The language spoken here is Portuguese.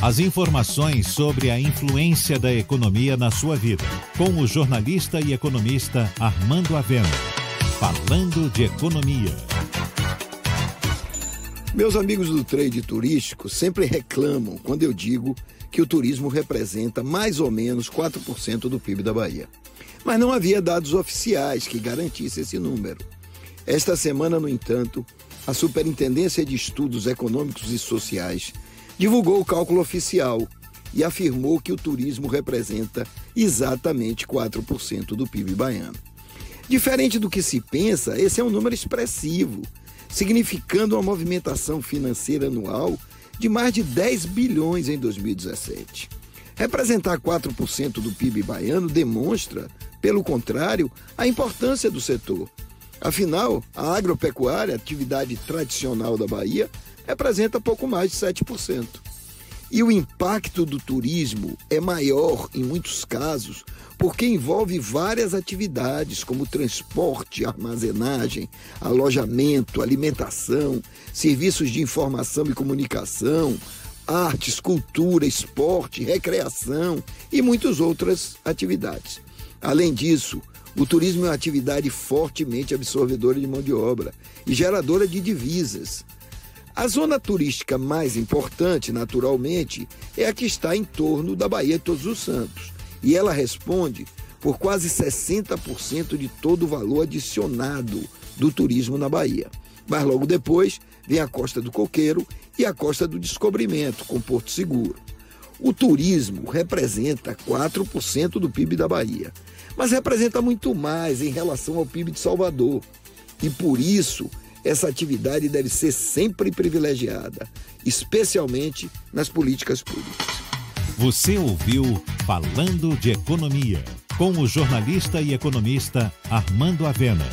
As informações sobre a influência da economia na sua vida, com o jornalista e economista Armando Avena. Falando de economia. Meus amigos do trade turístico sempre reclamam quando eu digo que o turismo representa mais ou menos 4% do PIB da Bahia. Mas não havia dados oficiais que garantissem esse número. Esta semana, no entanto, a Superintendência de Estudos Econômicos e Sociais divulgou o cálculo oficial e afirmou que o turismo representa exatamente 4% do PIB baiano. Diferente do que se pensa, esse é um número expressivo, significando uma movimentação financeira anual de mais de 10 bilhões em 2017. Representar 4% do PIB baiano demonstra, pelo contrário, a importância do setor. Afinal, a agropecuária, atividade tradicional da Bahia, representa pouco mais de 7%. E o impacto do turismo é maior, em muitos casos, porque envolve várias atividades, como transporte, armazenagem, alojamento, alimentação, serviços de informação e comunicação, artes, cultura, esporte, recreação e muitas outras atividades. Além disso, o turismo é uma atividade fortemente absorvedora de mão de obra e geradora de divisas. A zona turística mais importante, naturalmente, é a que está em torno da Baía de Todos os Santos. E ela responde por quase 60% de todo o valor adicionado do turismo na Bahia. Mas logo depois vem a Costa do Coqueiro e a Costa do Descobrimento, com Porto Seguro. O turismo representa 4% do PIB da Bahia, mas representa muito mais em relação ao PIB de Salvador. E por isso essa atividade deve ser sempre privilegiada, especialmente nas políticas públicas. Você ouviu Falando de Economia, com o jornalista e economista Armando Avena.